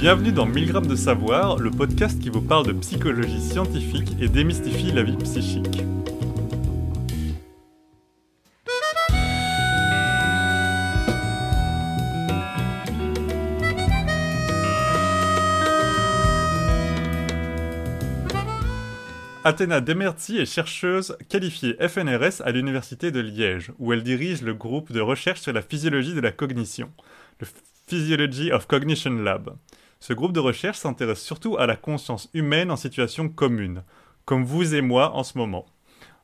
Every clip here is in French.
Bienvenue dans 1000 grammes de savoir, le podcast qui vous parle de psychologie scientifique et démystifie la vie psychique. Athéna Demerti est chercheuse qualifiée FNRS à l'Université de Liège, où elle dirige le groupe de recherche sur la physiologie de la cognition, le Physiology of Cognition Lab. Ce groupe de recherche s'intéresse surtout à la conscience humaine en situation commune, comme vous et moi en ce moment.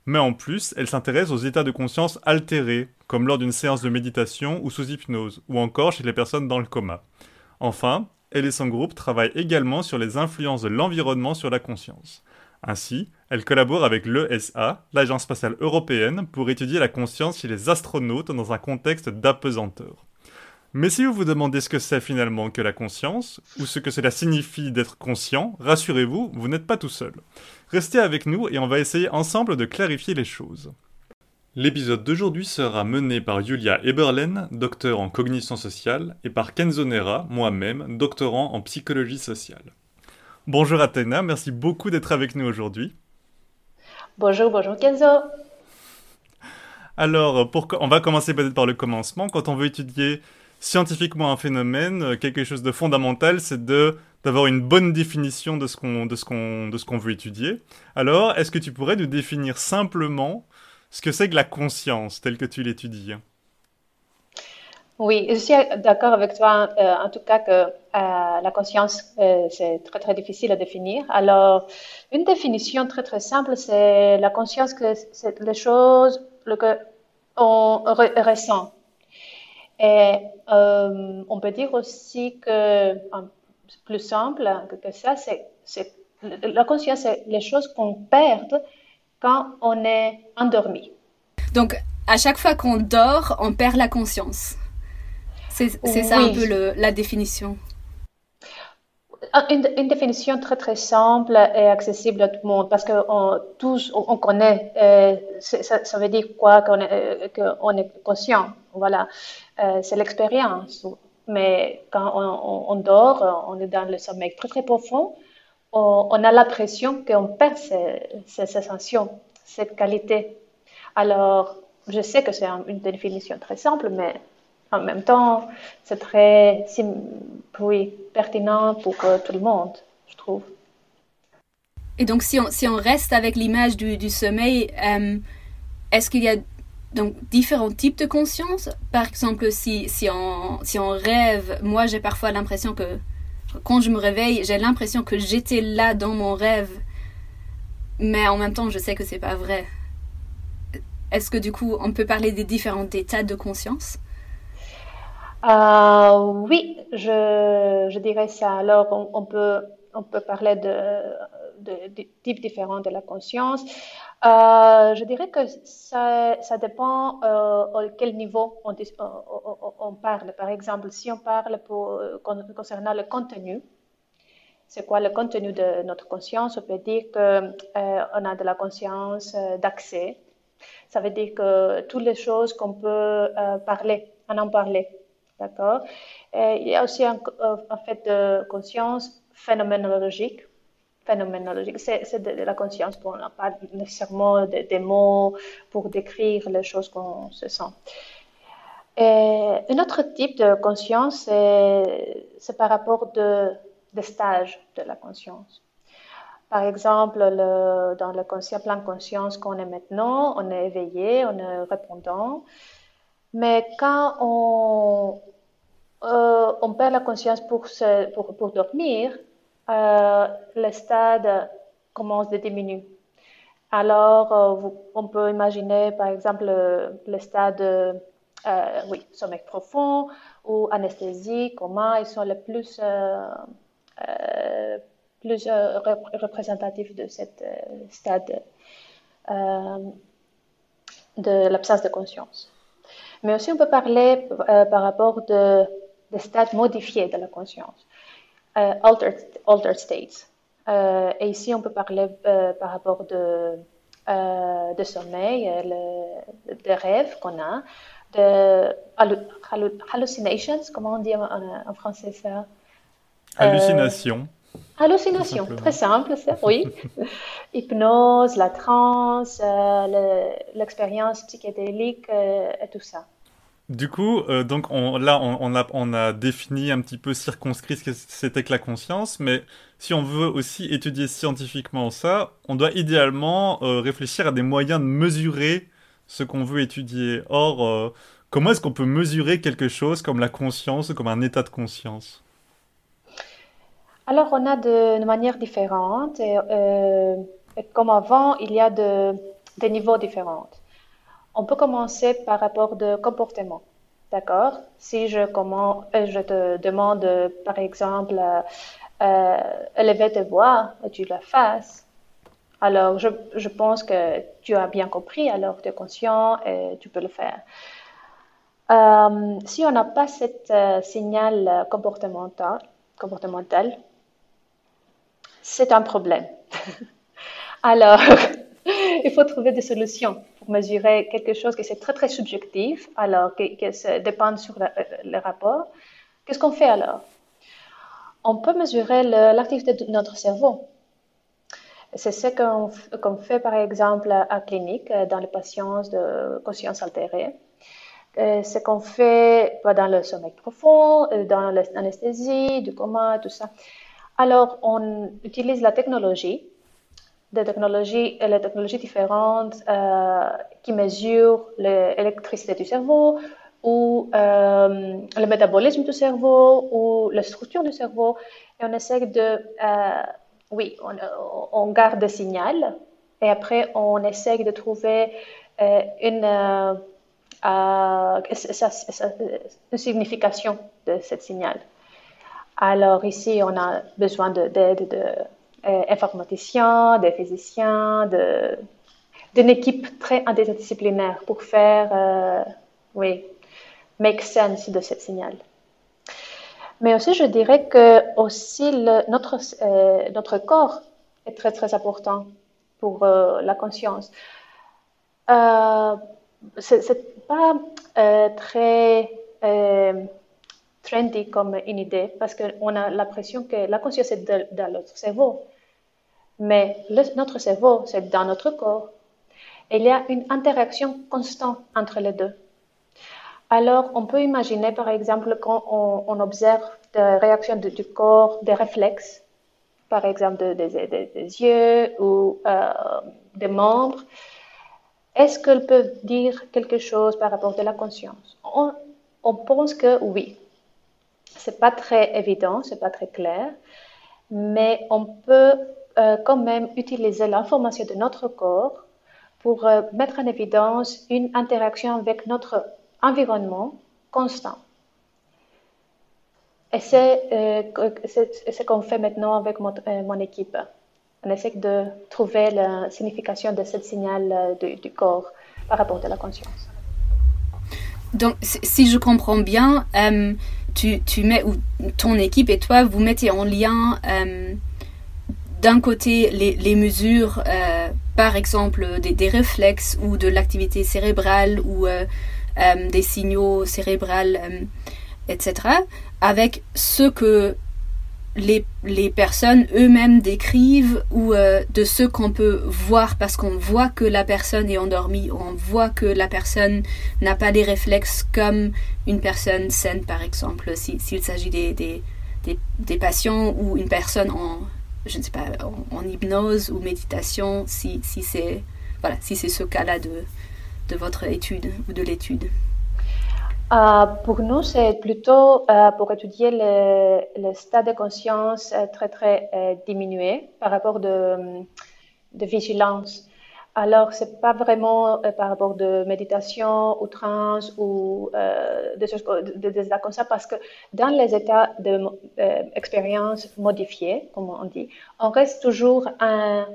Mais en plus, elle s'intéresse aux états de conscience altérés, comme lors d'une séance de méditation ou sous hypnose, ou encore chez les personnes dans le coma. Enfin, elle et son groupe travaillent également sur les influences de l'environnement sur la conscience. Ainsi, elle collabore avec l'ESA, l'Agence spatiale européenne, pour étudier la conscience chez les astronautes dans un contexte d'apesanteur. Mais si vous vous demandez ce que c'est finalement que la conscience, ou ce que cela signifie d'être conscient, rassurez-vous, vous, n'êtes pas tout seul. Restez avec nous et on va essayer ensemble de clarifier les choses. L'épisode d'aujourd'hui sera mené par Julia Eberlen, docteur en cognition sociale, et par Kenzo Nera, moi-même, doctorant en psychologie sociale. Bonjour Athéna, merci beaucoup d'être avec nous aujourd'hui. Bonjour, bonjour Kenzo. Alors, pour, on va commencer peut-être par le commencement. Quand on veut étudier scientifiquement un phénomène, euh, quelque chose de fondamental, c'est de d'avoir une bonne définition de ce qu'on de ce qu'on de ce qu'on veut étudier. Alors, est-ce que tu pourrais nous définir simplement ce que c'est que la conscience telle que tu l'étudies? Oui, je suis d'accord avec toi, euh, en tout cas que euh, la conscience, c'est très très difficile à définir. Alors, une définition très très simple, c'est la conscience que c'est les choses que on ressent. Et on peut dire aussi que, plus simple que, ça, c'est la conscience, c'est les choses qu'on perd quand on est endormi. Donc, à chaque fois qu'on dort, on perd la conscience. C'est ça un peu le, la définition. Ah, une, définition très très simple et accessible à tout le monde parce que tous on, connaît euh, ça, veut dire quoi qu'on est, euh, est conscient voilà. Euh, c'est l'expérience. Mais quand on, dort on est dans le sommeil très très profond on, a l'impression qu'on perd ces, ces sensations cette qualité alors je sais que c'est une définition très simple mais en même temps, c'est très oui, pertinent pour euh, tout le monde, je trouve. Et donc, si on, si on reste avec l'image du, du, sommeil, euh, est-ce qu'il y a donc différents types de conscience? Par exemple, si, si, on, si on rêve, moi j'ai parfois l'impression que quand je me réveille, j'ai l'impression que j'étais là dans mon rêve, mais en même temps, je sais que c'est pas vrai. Est-ce que du coup, on peut parler des différents états de conscience? Euh, oui, je, dirais ça. Alors, on, peut, parler de, types différents de la conscience. Euh, je dirais que ça, dépend euh, à quel niveau on, parle. Par exemple, si on parle concernant le contenu, c'est quoi le contenu de notre conscience? On peut dire qu'on a de la conscience d'accès. Ça veut dire que toutes les choses qu'on peut parler, on en parler. D'accord Il y a aussi un, euh, fait de conscience phénoménologique. Phénoménologique, c'est de, la conscience, on n'a pas nécessairement des mots pour décrire les choses qu'on se sent. Un autre type de conscience, c'est par rapport de, des stages de la conscience. Par exemple, le, dans le conscient, de conscience qu'on est maintenant, on est éveillé, on est répondant. Mais quand on, euh, on perd la conscience pour, dormir, euh, le stade commence à diminuer. Alors, euh, on peut imaginer, par exemple, le, stade, oui, sommeil profond ou anesthésie, coma, ils sont les plus, plus représentatifs de ce stade de l'absence de conscience. Mais aussi, on peut parler euh, par rapport de, des stades modifiés de la conscience, euh, altered, altered, states. Euh, et ici, on peut parler par rapport de, de sommeil, le, de rêves qu'on a, de hallucinations, comment on dit en, français ça? Hallucination. Hallucination, très simple, oui. Hypnose, la transe, l'expérience psychédélique et tout ça. Du coup, euh, donc on, là, on, a, défini un petit peu circonscrit ce que c'était que la conscience, mais si on veut aussi étudier scientifiquement ça, on doit idéalement euh, réfléchir à des moyens de mesurer ce qu'on veut étudier. Or, euh, comment est-ce qu'on peut mesurer quelque chose comme la conscience, comme un état de conscience? Alors, on a de, manières différentes. Et, comme avant, il y a de, des niveaux différents. On peut commencer par rapport de comportement. D'accord? Si je, euh, te demande, par exemple, euh, élever tes voix et tu la fasses, alors je, pense que tu as bien compris, alors tu es conscient et tu peux le faire. Euh, si on n'a pas ce euh, signal comportemental c'est un problème. alors, il faut trouver des solutions pour mesurer quelque chose qui c'est très très subjectif, alors que, ça dépend sur le, le rapport. Qu'est-ce qu'on fait alors? On peut mesurer l'activité de notre cerveau. C'est ce qu'on fait par exemple à clinique dans les patients de conscience altérée. Euh, ce qu'on fait dans le sommeil profond, euh, dans l'anesthésie, du coma, tout ça. Alors, on utilise la technologie des technologies, les technologies différentes euh, qui mesurent l'électricité du cerveau ou euh, le métabolisme du cerveau ou la structure du cerveau. Et on essaie de, euh, oui, on, garde le signal et après on essaie de trouver une, une signification de ce signal. Alors ici, on a besoin d'aide de euh, informaticiens, des physiciens, d'une équipe très interdisciplinaire pour faire, euh, oui, make sense de ce signal. Mais aussi, je dirais que aussi notre, euh, notre corps est très, très important pour la conscience. Euh, c'est pas très trendy comme une idée parce qu'on a l'impression que la conscience est dans notre cerveau. Mais notre cerveau, c'est dans notre corps. il y a une interaction constante entre les deux. Alors, on peut imaginer, par exemple, quand on, observe des réactions du corps, des réflexes, par exemple des, yeux ou euh, des membres, est-ce qu'elles peuvent dire quelque chose par rapport à la conscience? On, on pense que oui. C'est pas très évident, c'est pas très clair, mais on peut euh, quand même utiliser l'information de notre corps pour euh, mettre en évidence une interaction avec notre environnement constant. Et c'est euh, ce qu'on fait maintenant avec mon, mon, équipe. On essaie de trouver la signification de ce signal du corps par rapport à la conscience. Donc, si je comprends bien, tu, tu, mets, ou ton équipe et toi, vous mettez en lien d'un côté les, mesures, euh, par exemple des, réflexes ou de l'activité cérébrale ou euh, euh, des signaux cérébrales, etc., avec ce que les, les personnes eux-mêmes décrivent ou de ce qu'on peut voir parce qu'on voit que la personne est endormie, on voit que la personne n'a pas des réflexes comme une personne saine, par exemple, s'il s'agit des, des, des, patients ou une personne en je ne sais pas, en, hypnose ou méditation, si, si c'est voilà, si ce cas-là de, de votre étude ou de l'étude euh, Pour nous, c'est plutôt euh, pour étudier le, le, stade de conscience euh, très, très diminué par rapport de, de vigilance. Alors, c'est pas vraiment euh, par rapport de méditation ou trans ou euh, des choses de, de, comme ça, parce que dans les états d'expérience euh, modifiés, comme on dit, on reste toujours en,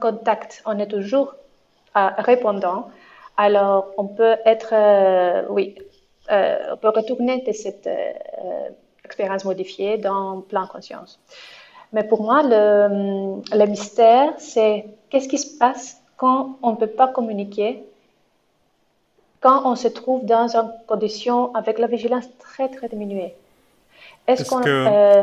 contact, on est toujours répondant. Alors, on peut être, oui, on peut retourner de cette expérience modifiée dans plein conscience. Mais pour moi, le mystère, c'est qu'est-ce qui se passe quand on ne peut pas communiquer, quand on se trouve dans une condition avec la vigilance très très diminuée. Est-ce, que, euh,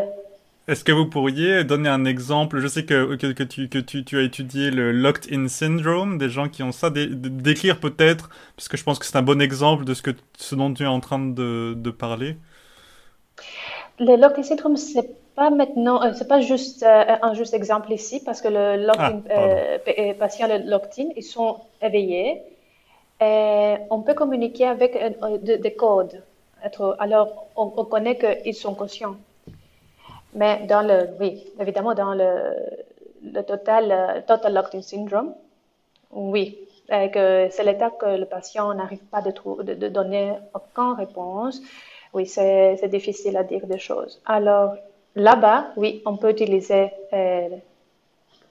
Est-ce que vous pourriez donner un exemple? Je sais que, que, tu, que tu, tu, as étudié le locked-in syndrome, des gens qui ont ça, d'écrire peut-être, parce que je pense que c'est un bon exemple de ce, que, ce dont tu es en train de, de parler. Le locked-in syndrome, c'est pas maintenant, euh, c'est pas juste euh, un juste exemple ici, parce que le ah, euh, patient, le locked-in, ils sont éveillés. Et on peut communiquer avec des codes. Alors, on, on connaît qu'ils sont conscients. Mais dans le, oui, évidemment, dans le, le total, euh, total locked-in syndrome, oui, c'est l'état que le patient n'arrive pas de, de, de, donner aucune réponse. Oui, c'est difficile à dire des choses. Alors, là-bas, oui, on peut utiliser, euh,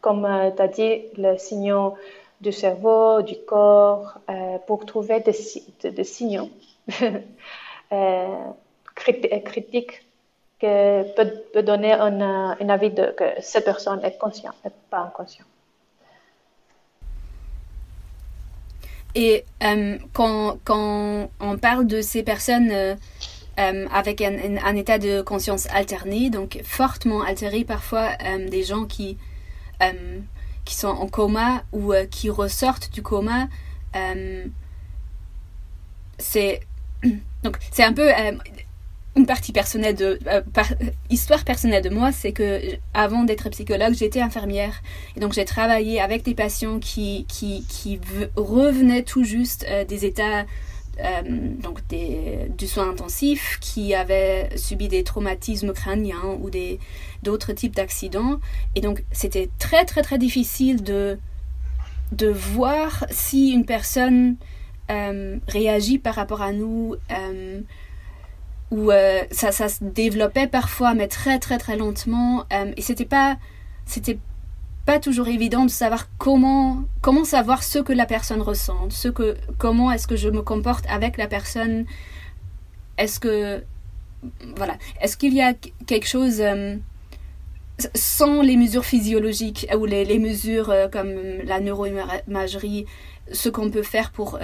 comme euh, tu as dit, le signaux du cerveau, du corps, pour trouver des, signaux critiques que peut, donner un, avis de que cette personne est consciente et pas inconsciente. Et euh, quand, on parle de ces personnes euh, euh, avec un, état de conscience alterné, donc fortement altéré parfois, des gens qui, qui sont en coma ou qui ressortent du coma, c'est c'est un peu une partie personnelle de euh, histoire personnelle de moi, c'est que avant d'être psychologue, j'étais infirmière. Et donc j'ai travaillé avec des patients qui qui, revenaient tout juste euh, des états euh, donc du soin intensif, qui avaient subi des traumatismes crâniens ou d'autres types d'accidents et donc c'était très très très difficile de de voir si une personne réagit par rapport à nous où euh, ça, ça se développait parfois, mais très très très lentement. Euh, et c'était pas, c'était pas toujours évident de savoir comment, comment savoir ce que la personne ressent, ce que, comment est-ce que je me comporte avec la personne. Est-ce que, voilà, est-ce qu'il y a quelque chose euh, sans les mesures physiologiques ou les, les mesures comme la neuroimagerie, ce qu'on peut faire pour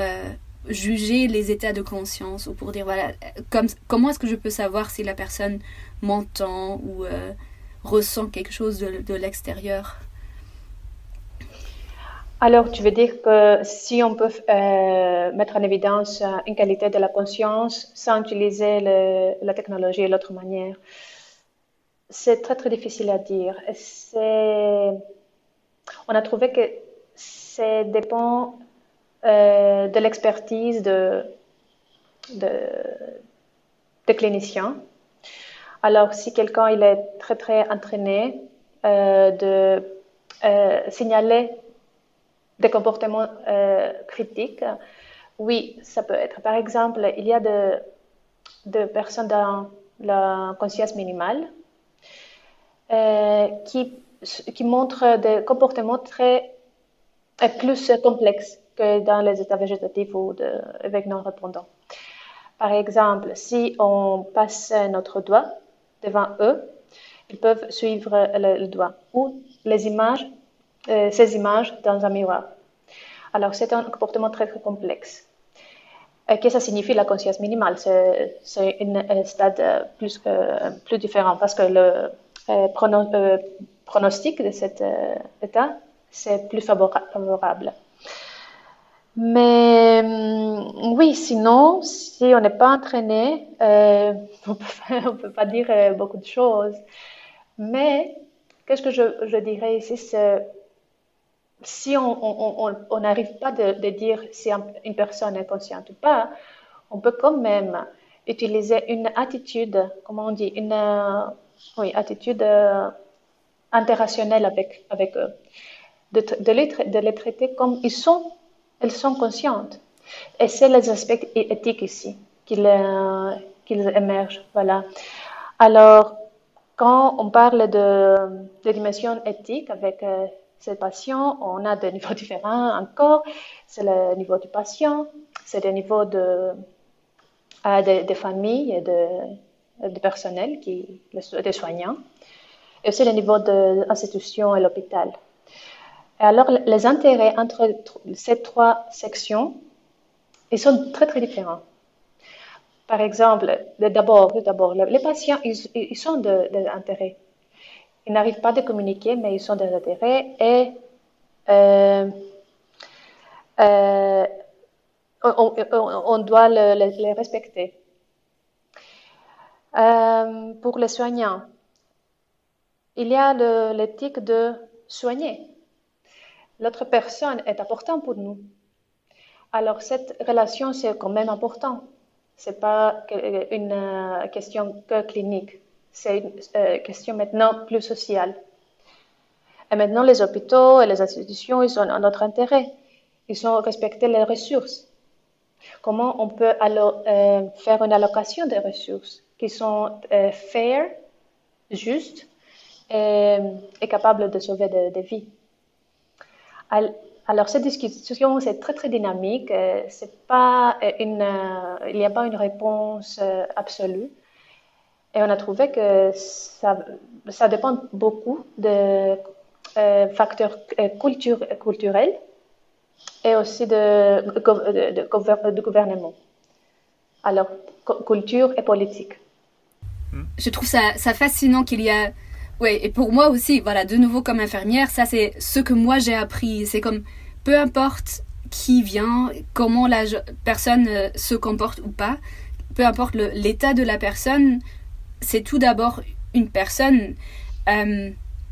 juger les états de conscience ou pour dire voilà comme, comment est-ce que je peux savoir si la personne m'entend ou euh, ressent quelque chose de, l'extérieur? Alors tu veux dire que si on peut euh, mettre en évidence une qualité de la conscience sans utiliser la technologie de l'autre manière? C'est très très difficile à dire on a trouvé que ça dépend euh, de l'expertise de, de, cliniciens. Alors, si quelqu'un est très très entraîné euh, de euh, signaler des comportements critiques, oui, ça peut être. Par exemple, il y a de, de personnes dans la conscience minimale qui, qui montrent des comportements très plus complexes que dans les états végétatifs ou de, avec non répondants. Par exemple, si on passe notre doigt devant eux, ils peuvent suivre le, doigt ou les images, euh, ces images dans un miroir. Alors, c'est un comportement très, très complexe. Et que ça signifie la conscience minimale C'est un stade plus, plus différent parce que le pronostic de cet état, c'est plus favorable. Mais hum, oui, sinon, si on n'est pas entraîné, on ne peut pas dire beaucoup de choses. Mais qu'est-ce que je, dirais ici, si on n'arrive pas de, dire si une personne est consciente ou pas, on peut quand même utiliser une attitude, comment on dit, une oui, attitude euh, interrationnelle avec, eux, de, de, les, de les traiter comme ils sont elles sont conscientes. Et c'est les aspects éthiques ici qu'ils euh, émergent. Voilà. Alors, quand on parle de, de dimension éthique avec euh, ces patients, on a des niveaux différents encore. C'est le niveau du patient, c'est le niveau de, euh, des familles et de, de personnel, qui, des soignants, et aussi le niveau de l'institution et l'hôpital alors, les intérêts entre ces trois sections, ils sont très, très différents. Par exemple, d'abord, d'abord, les patients, ils, ils ont des intérêts. Ils n'arrivent pas à communiquer, mais ils ont des intérêts et euh, euh, on, doit les respecter. Euh, pour les soignants, il y a l'éthique de soigner. L'autre personne est importante pour nous. Alors cette relation, c'est quand même important. Ce n'est pas une question que clinique, c'est une euh, question maintenant plus sociale. Et maintenant, les hôpitaux et les institutions, ils ont notre intérêt. Ils ont respecté les ressources. Comment on peut alors euh, faire une allocation des ressources qui sont fair, justes et, capables de sauver des vies? Alors, cette discussion, c'est très, très dynamique. Euh, pas une, euh, il n'y a pas une réponse euh, absolue. Et on a trouvé que ça, ça dépend beaucoup de facteurs culturels et aussi de, de, gouvernement. Alors, culture et politique. Je trouve ça, ça fascinant qu'il y a oui, et pour moi aussi, voilà, de nouveau comme infirmière, ça c'est ce que moi j'ai appris. C'est comme, peu importe qui vient, comment la personne euh, se comporte ou pas, peu importe l'état de la personne, c'est tout d'abord une personne. Euh,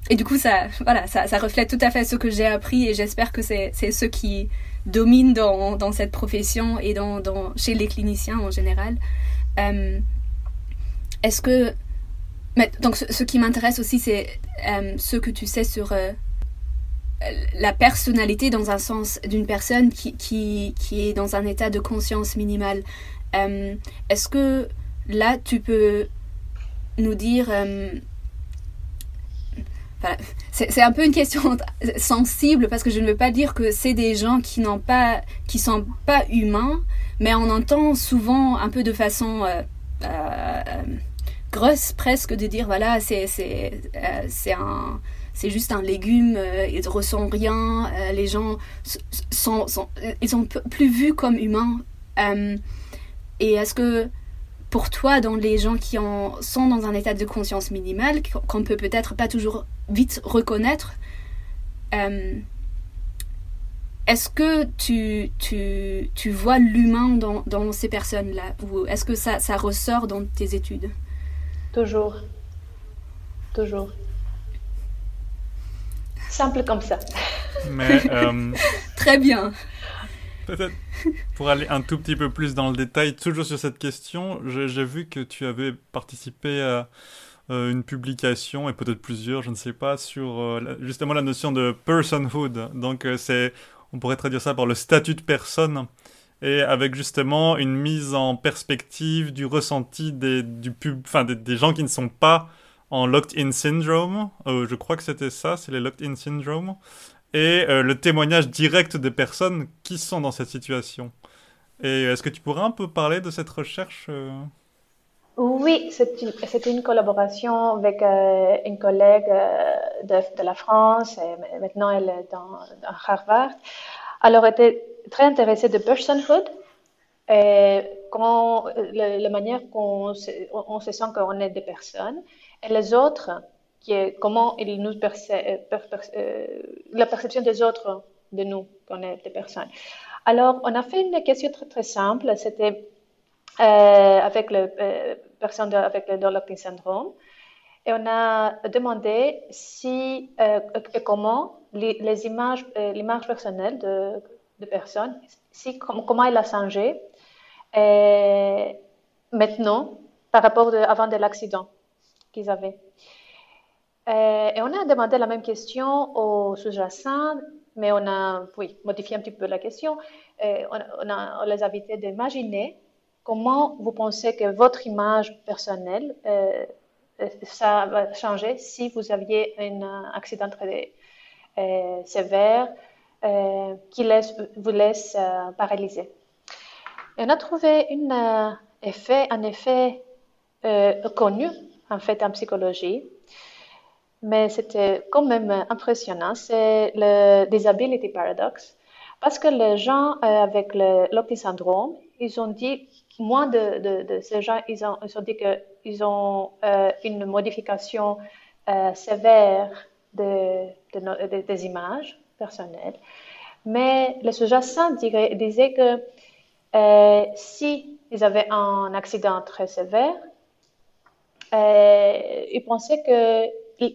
et du coup, ça, voilà, ça, reflète tout à fait ce que j'ai appris et j'espère que c'est ce qui domine dans, dans, cette profession et dans, dans, chez les cliniciens en général. Euh, est-ce que donc, ce, qui m'intéresse aussi, c'est euh, ce que tu sais sur la personnalité dans un sens d'une personne qui, qui, qui, est dans un état de conscience minimale. Est-ce que là, tu peux nous dire... Voilà. C'est un peu une question sensible parce que je ne veux pas dire que c'est des gens qui n'ont pas, qui sont pas humains, mais on entend souvent un peu de façon grosse presque de dire voilà c'est c'est euh, un c'est juste un légume euh, ils ressent rien euh, les gens sont, ils sont plus vus comme humains et est-ce que pour toi dans les gens qui en sont dans un état de conscience minimale qu'on peut peut-être pas toujours vite reconnaître est-ce que tu, tu, tu vois l'humain dans, dans, ces personnes-là? Ou est-ce que ça, ça ressort dans tes études? Toujours. Toujours. Simple comme ça. Mais. Euh, Très bien. Pour aller un tout petit peu plus dans le détail, toujours sur cette question, j'ai vu que tu avais participé à euh, une publication, et peut-être plusieurs, je ne sais pas, sur euh, justement la notion de personhood. Donc, c'est, on pourrait traduire ça par le statut de personne et avec justement une mise en perspective du ressenti des, du pub, enfin, des, gens qui ne sont pas en locked-in syndrome. Euh, je crois que c'était ça, c'est les locked-in syndrome. Et euh, le témoignage direct des personnes qui sont dans cette situation. Et est-ce que tu pourrais un peu parler de cette recherche euh? Oui, c'était une, collaboration avec une collègue de, la France, et maintenant elle est dans, Harvard. Alors, elle était très intéressée de personhood et la, manière qu'on se, on se sent qu'on est des personnes et les autres, comment ils nous perçoivent, euh, la perception des autres de nous, qu'on est des personnes. Alors, on a fait une question très, simple, c'était euh, avec les euh, personnes avec le Dolocking syndrome. Et on a demandé si et comment les, images, l'image personnelle de, de personnes, si, comment elle a changé maintenant par rapport à avant de l'accident qu'ils avaient. Et, on a demandé la même question aux sous-jacents, mais on a modifié un petit peu la question. Et on, a, les a invités d'imaginer comment vous pensez que votre image personnelle, euh, ça va changer si vous aviez un accident très euh, sévère euh, qui vous laisse euh, paralysé. on a trouvé une, euh, effet, un effet connu en fait en psychologie, mais c'était quand même impressionnant. C'est le disability paradox, parce que les gens avec le syndrome, ils ont dit, moins de, ces gens, ils ont, ils ont dit qu'ils ont une modification sévère de, des images personnelles. Mais le sous-jacent disait que euh, si avaient un accident très sévère, euh, ils pensaient que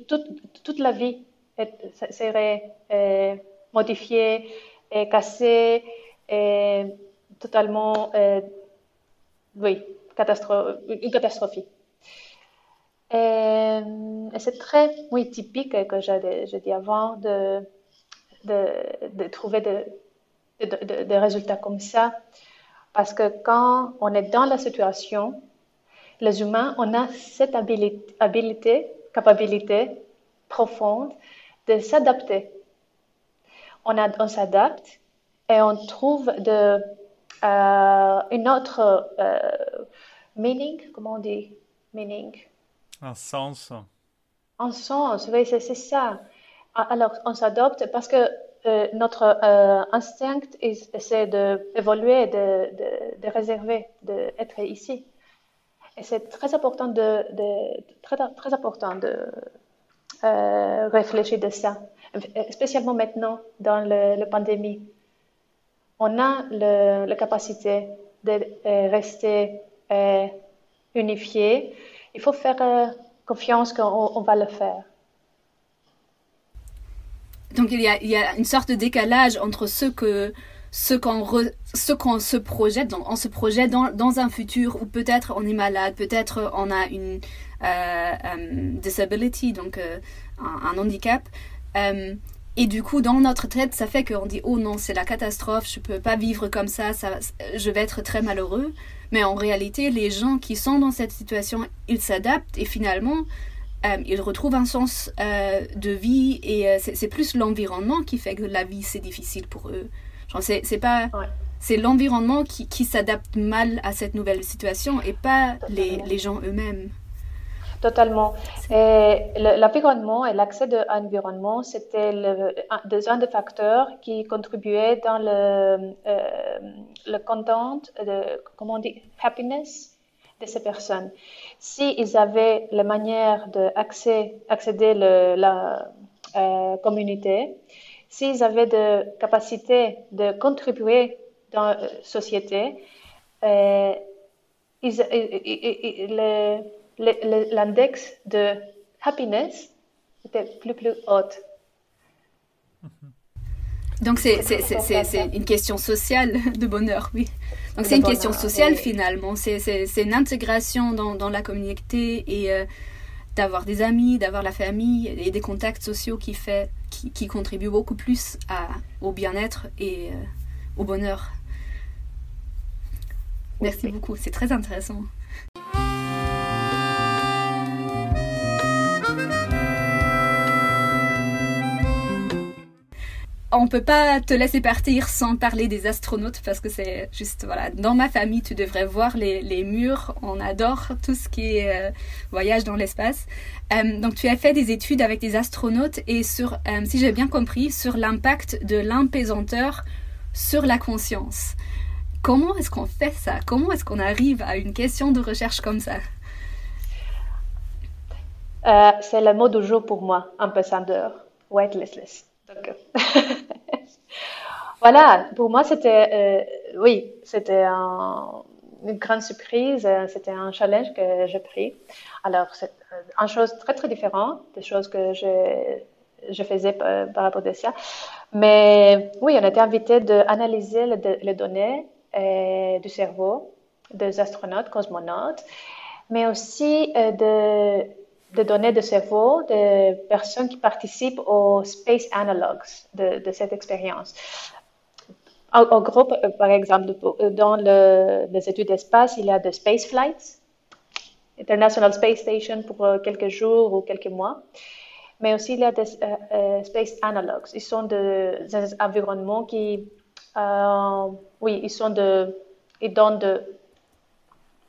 toute, la vie serait euh, modifiée et cassée et totalement, euh, oui, catastrophe, une catastrophe. Et, c'est très oui, typique que j'ai dit avant de trouver des résultats comme ça. Parce que quand on est dans la situation, les humains, on a cette habilité, habilité capacité profonde de s'adapter. On, on s'adapte et on trouve de, euh, une autre euh, meaning, comment on dit? Meaning Un sens. Un sens, oui, c'est ça. Alors, on s'adapte parce que euh, notre instinct, c'est d'évoluer, de, de, de, réserver, d'être ici. Et c'est très important de, très, important de euh, réfléchir de ça, spécialement maintenant dans la pandémie. On a la capacité de rester unifié. Il faut faire confiance qu'on va le faire. Donc il y, a, il y, a, une sorte de décalage entre ce que ce qu'on ce qu'on se projette, dans, on se projette dans, dans un futur où peut-être on est malade, peut-être on a une euh, euh disability, donc euh, un, handicap. Et du coup, dans notre tête, ça fait qu'on dit oh non, c'est la catastrophe, je peux pas vivre comme ça, je vais être très malheureux. Mais en réalité, les gens qui sont dans cette situation, ils s'adaptent et finalement, ils retrouvent un sens de vie et c'est plus l'environnement qui fait que la vie c'est difficile pour eux. C'est pas c'est l'environnement qui, qui s'adapte mal à cette nouvelle situation et pas les, les, gens eux-mêmes. Totalement. L'environnement et l'accès à l'environnement, c'était un, des facteurs qui contribuaient dans le, le content, de, comment on dit, happiness de ces personnes. S'ils avaient la manière d'accéder accéder à la euh, communauté, s'ils avaient de capacité de contribuer dans la société, euh, l'index de happiness était plus plus haut. Donc c'est une question sociale de bonheur, oui. Donc c'est une question sociale finalement, c'est une intégration dans, dans, la communauté et euh, d'avoir des amis, d'avoir la famille et des contacts sociaux qui, fait, qui, qui contribuent beaucoup plus à, au bien-être et euh, au bonheur. Merci beaucoup, c'est très intéressant. On peut pas te laisser partir sans parler des astronautes parce que c'est juste voilà. Dans ma famille tu devrais voir les, murs. On adore tout ce qui est euh, voyage dans l'espace. Euh, donc tu as fait des études avec des astronautes et sur euh, si j'ai bien compris sur l'impact de l'impésanteur sur la conscience. Comment est-ce qu'on fait ça? Comment est-ce qu'on arrive à une question de recherche comme ça? C'est le mot du jour pour moi, impésanteur, weightlessness. voilà, pour moi, c'était, euh, oui, c'était une grande surprise, euh, c'était un challenge que j'ai pris. Alors, c'est euh, une chose très, très différente des choses que je, je faisais par, rapport à ça. Mais oui, on été invité d'analyser les, les, données du cerveau des astronautes, cosmonautes, mais aussi de de données de cerveau de personnes qui participent aux Space Analogues de, de cette expérience. Au, groupe, euh, par exemple, euh, dans le, les études d'espace, il y a des Space Flights, International Space Station pour euh, quelques jours ou quelques mois. Mais aussi, il y a des Space Analogues. Ils sont des, environnements qui, oui, ils, sont de, ils donnent de,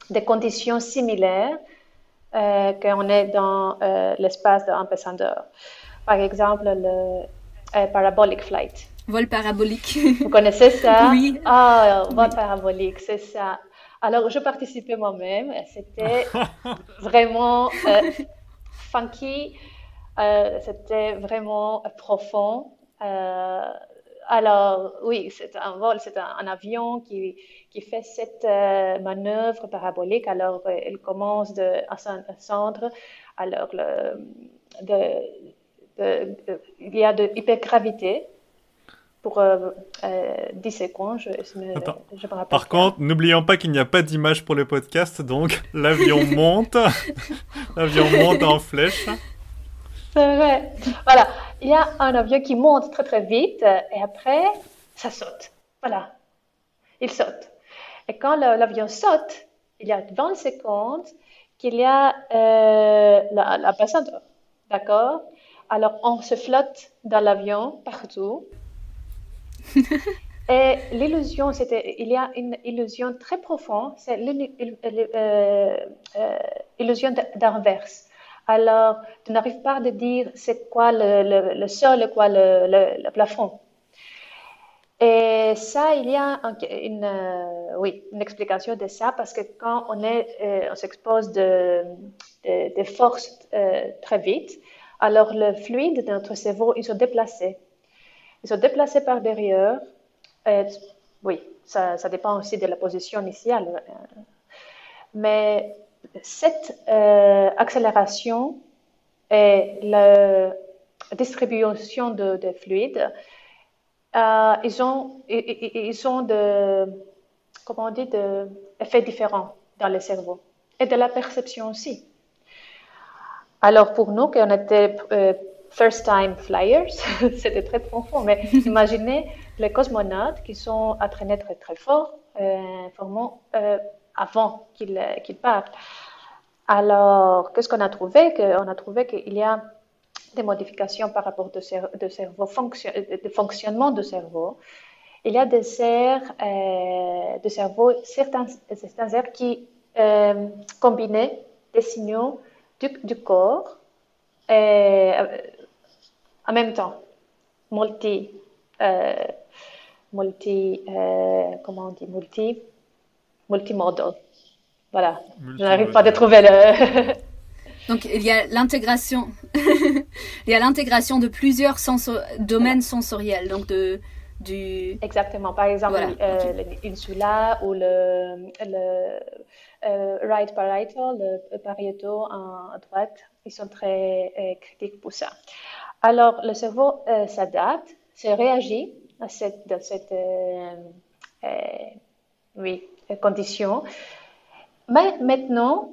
des conditions similaires euh, qu'on est dans euh, l'espace d'un ambassadeur. Par exemple, le euh, parabolic flight. Vol parabolique. Vous connaissez ça? Oui. Ah, vol parabolique, c'est ça. Alors, je participais moi-même. C'était vraiment funky. C'était vraiment profond. Alors, oui, c'est un vol, c'est un, avion qui, qui fait cette manœuvre parabolique. Alors, il commence de, à descendre. Alors, le, de, il y a de hypergravité pour 10 euh, euh, secondes. Je, je Par contre, n'oublions pas qu'il n'y a pas d'image pour le podcast, donc l'avion monte, l'avion monte en flèche. C'est vrai. Voilà, il y a un avion qui monte très très vite et après, ça saute. Voilà, il saute. Et quand l'avion saute, il y a 20 secondes qu'il y a euh, la, la passager. D'accord? Alors, on se flotte dans l'avion partout. Et l'illusion, c'était, il y a une illusion très profonde, c'est l'illusion euh, euh, d'inverse. Alors, tu n'arrives pas à dire c'est quoi le, sol, quoi le, plafond. Et ça, il y a une, euh, oui, une explication de ça parce que quand on est, on s'expose de, de, forces très vite, alors le fluide de notre cerveau, il se déplace. Ils sont déplacés par derrière. oui, ça, ça, dépend aussi de la position initiale. Euh, mais cette euh, accélération et la distribution de, de fluide, euh, ils ont, ils, ont de, comment on dit, de effets différents dans le cerveau et de la perception aussi. Alors pour nous, qui était first time flyers, c'était très profond, mais imaginez les cosmonautes qui sont entraînés très très fort, euh, euh avant qu'ils partent. Alors, qu'est-ce qu'on a trouvé? On a trouvé qu'il y a des modifications par rapport de cerveau, de fonctionnement du cerveau. Il y a des aires euh, certains, certains qui euh, combinaient des signaux du, corps euh, en même temps, multi, multi, comment on dit, multi, multimodal. Voilà, je n'arrive pas à trouver le. Donc il y a l'intégration, il y a l'intégration de plusieurs domaines sensoriels, donc de du. Exactement. Par exemple, euh, l'insula ou le, le euh, right parietal, le parieto à droite, ils sont très euh, critiques pour ça. Alors, le cerveau euh, s'adapte, se réagit à cette, euh, euh, oui, condition. Mais maintenant,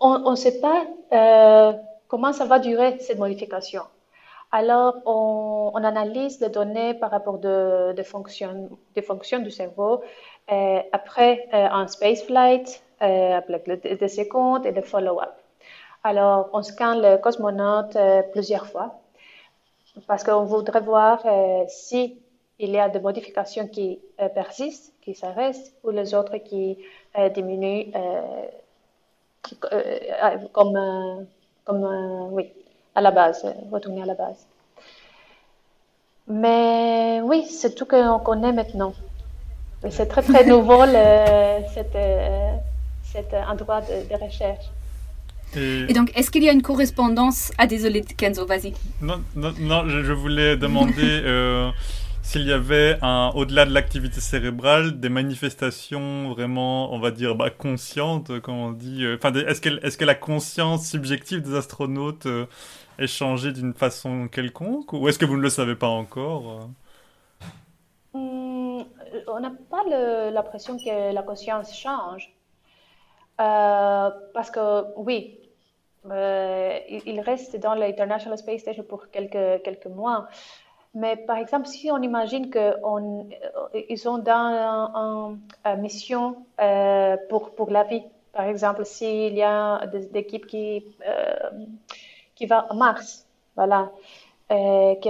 on ne sait pas comment ça va durer cette modification. Alors, on, analyse les données par rapport de, de fonctions, du cerveau après un space flight, avec des secondes et des follow-up. Alors, on scanne le cosmonaute plusieurs fois parce qu'on voudrait voir euh, si y a des modifications qui euh, persistent, qui s'arrêtent, ou les autres qui euh, diminuent, comme, comme oui, à la base, retourner à la base. Mais oui, c'est tout qu'on connaît maintenant. C'est très très nouveau cet, cet endroit de recherche. Et, donc, est-ce qu'il y a une correspondance? Ah, désolé, Kenzo, vas-y. Non, non, non je, voulais demander euh, s'il y avait, au-delà de l'activité cérébrale, des manifestations vraiment, on va dire, bah, conscientes, comme on dit. Euh, enfin, est-ce que, la conscience subjective des astronautes euh, est changée d'une façon quelconque? Ou est-ce que vous ne le savez pas encore hmm, On n'a pas l'impression que la conscience change. parce que oui, euh, il reste dans l'International Space Station pour quelques mois. Mais par exemple, si on imagine qu'ils sont dans une mission euh, pour, pour la vie, par exemple, s'il y a des, équipes qui, euh, qui vont à Mars, voilà, qui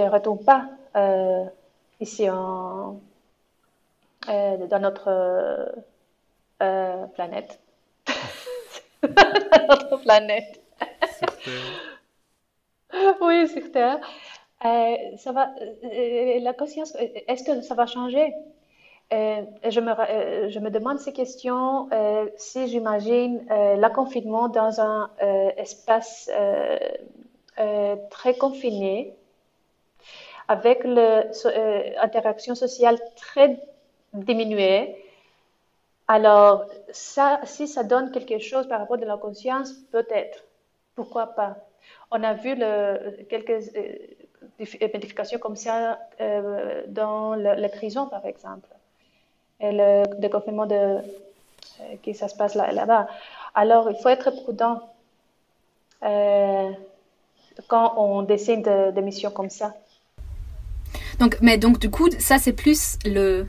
ne retournent pas ici en, dans notre planète. notre planète. oui, c'est clair. Euh, va, euh, la conscience, est-ce que ça va changer? Euh, je, me, je me demande ces questions si j'imagine le confinement dans un espace très confinés, avec l'interaction sociale très diminuée. Alors, ça, si ça donne quelque chose par rapport à la conscience, peut-être. Pourquoi pas? On a vu quelques modifications comme ça dans les prisons, par exemple et le déconfinement de, euh, qui ça se passe là, là-bas. Alors, il faut être prudent euh, quand on décide de, missions comme ça. Donc, mais donc, du coup, ça, c'est plus le.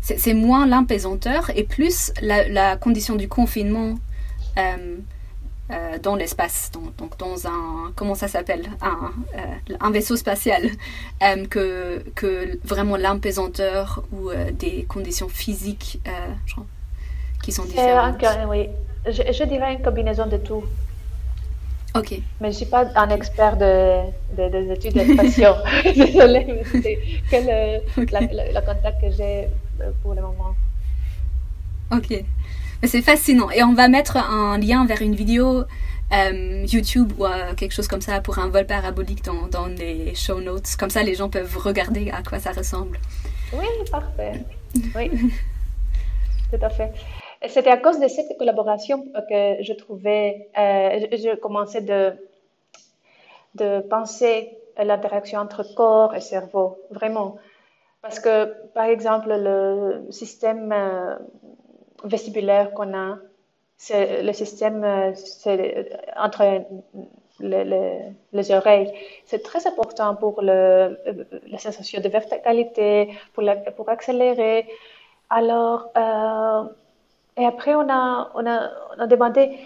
C'est moins l'empaisanteur et plus la, condition du confinement euh, dans l'espace, donc dans un, comment ça s'appelle, un, euh, un, vaisseau spatial, euh, que, que vraiment l'empaisanteur ou des conditions physiques qui sont différentes. oui, je, dirais une combinaison de tout. Ok. Mais je ne suis pas un expert de, de, des études d'expression. Désolée, mais c'est le, la, contact que j'ai pour le moment. Ok. C'est fascinant. Et on va mettre un lien vers une vidéo euh, YouTube ou euh, quelque chose comme ça pour un vol parabolique dans, dans, les show notes. Comme ça, les gens peuvent regarder à quoi ça ressemble. Oui, parfait. Oui, tout à fait. C'était à cause de cette collaboration que je trouvais, euh, je, commençais de, de penser à l'interaction entre corps et cerveau, vraiment. Parce que, par exemple, le système vestibulaire qu'on a, le système euh, entre les oreilles. C'est très important pour le, euh, la sensation de verticalité, pour, pour accélérer. Alors, euh, et après, on a, on a, demandé,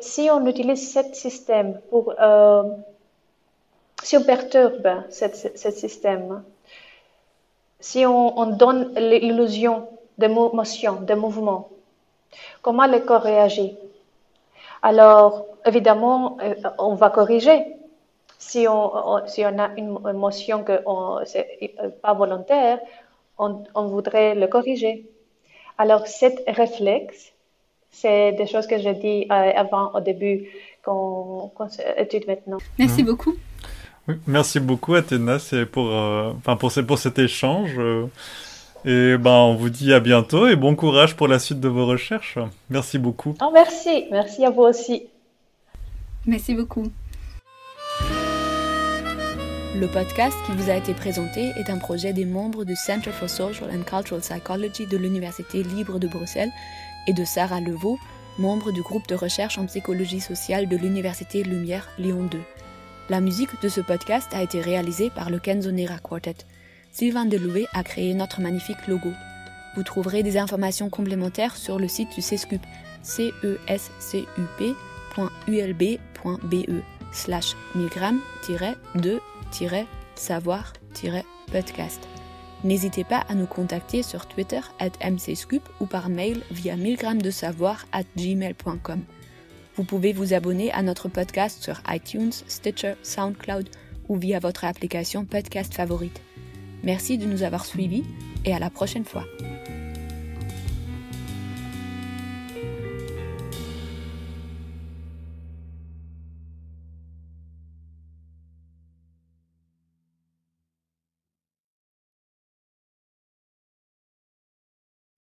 si on utilise ce système pour, si on perturbe ce système, si on donne l'illusion de motion, de mouvement. Comment le corps réagit Alors, évidemment, euh, on va corriger. Si on, si on a une motion que n'est euh, pas volontaire, on, voudrait le corriger. Alors, cet réflexe, c'est des choses que j'ai dit euh, avant, au début, qu'on étudie maintenant. Merci beaucoup. merci beaucoup, Athéna, pour, enfin pour, pour cet échange. Et ben, on vous dit à bientôt et bon courage pour la suite de vos recherches. Merci beaucoup. Oh, merci, merci à vous aussi. Merci beaucoup. Le podcast qui vous a été présenté est un projet des membres du Center for Social and Cultural Psychology de l'Université libre de Bruxelles et de Sarah Levaux, membre du groupe de recherche en psychologie sociale de l'Université Lumière Lyon 2. La musique de ce podcast a été réalisée par le Kenzonera Quartet. Sylvain Deloué a créé notre magnifique logo. Vous trouverez des informations complémentaires sur le site du CESCUP, cescup.ulb.be slash milgram-de-savoir-podcast. N'hésitez pas à nous contacter sur Twitter at mcscup ou par mail via milgramdesavoir at gmail.com. Vous pouvez vous abonner à notre podcast sur iTunes, Stitcher, SoundCloud ou via votre application podcast favorite. Merci de nous avoir suivis et à la prochaine fois.